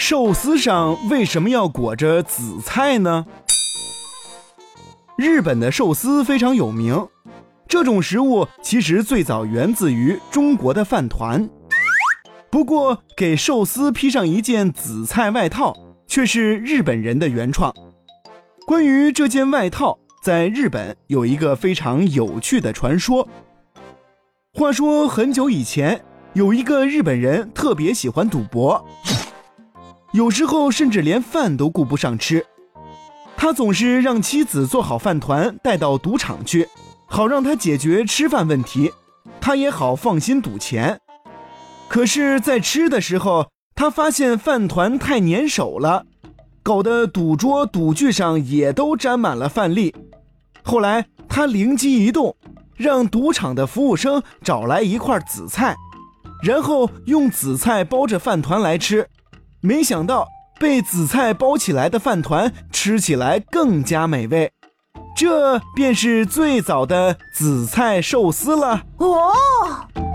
寿司上为什么要裹着紫菜呢？日本的寿司非常有名，这种食物其实最早源自于中国的饭团。不过，给寿司披上一件紫菜外套，却是日本人的原创。关于这件外套，在日本有一个非常有趣的传说。话说很久以前，有一个日本人特别喜欢赌博，有时候甚至连饭都顾不上吃。他总是让妻子做好饭团带到赌场去，好让他解决吃饭问题，他也好放心赌钱。可是，在吃的时候，他发现饭团太粘手了，搞得赌桌赌具上也都沾满了饭粒。后来，他灵机一动，让赌场的服务生找来一块紫菜，然后用紫菜包着饭团来吃。没想到，被紫菜包起来的饭团吃起来更加美味，这便是最早的紫菜寿司了。哦。